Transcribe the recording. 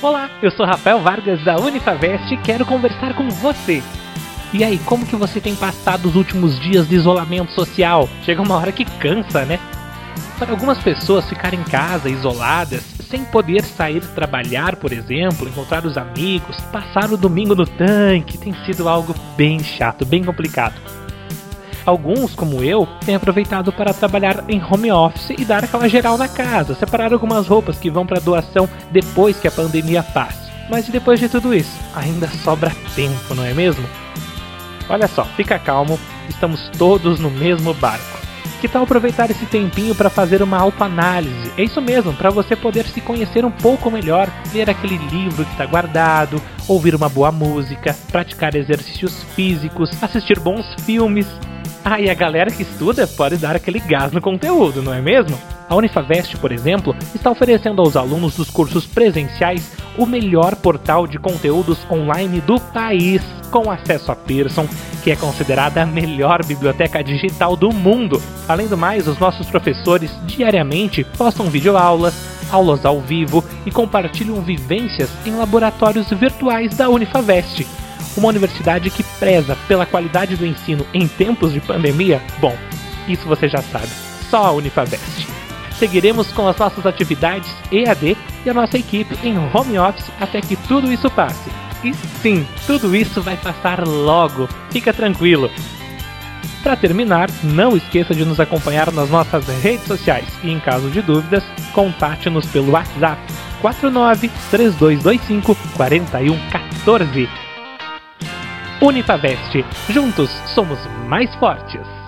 Olá, eu sou Rafael Vargas da Unifavest e quero conversar com você. E aí, como que você tem passado os últimos dias de isolamento social? Chega uma hora que cansa, né? Para algumas pessoas ficar em casa isoladas, sem poder sair trabalhar, por exemplo, encontrar os amigos, passar o domingo no tanque, tem sido algo bem chato, bem complicado. Alguns, como eu, têm aproveitado para trabalhar em home office e dar aquela geral na casa, separar algumas roupas que vão para doação depois que a pandemia passe. Mas depois de tudo isso? Ainda sobra tempo, não é mesmo? Olha só, fica calmo, estamos todos no mesmo barco. Que tal aproveitar esse tempinho para fazer uma autoanálise? É isso mesmo, para você poder se conhecer um pouco melhor, ler aquele livro que está guardado, ouvir uma boa música, praticar exercícios físicos, assistir bons filmes, ah, e a galera que estuda pode dar aquele gás no conteúdo, não é mesmo? A Unifavest, por exemplo, está oferecendo aos alunos dos cursos presenciais o melhor portal de conteúdos online do país, com acesso a Pearson, que é considerada a melhor biblioteca digital do mundo. Além do mais, os nossos professores diariamente postam videoaulas, aulas ao vivo e compartilham vivências em laboratórios virtuais da Unifavest uma universidade que preza pela qualidade do ensino em tempos de pandemia? Bom, isso você já sabe, só a Unifavest. Seguiremos com as nossas atividades EAD e a nossa equipe em home office até que tudo isso passe. E sim, tudo isso vai passar logo, fica tranquilo. Para terminar, não esqueça de nos acompanhar nas nossas redes sociais e, em caso de dúvidas, contate-nos pelo WhatsApp 49 3225 4114. Unifavest. Juntos somos mais fortes.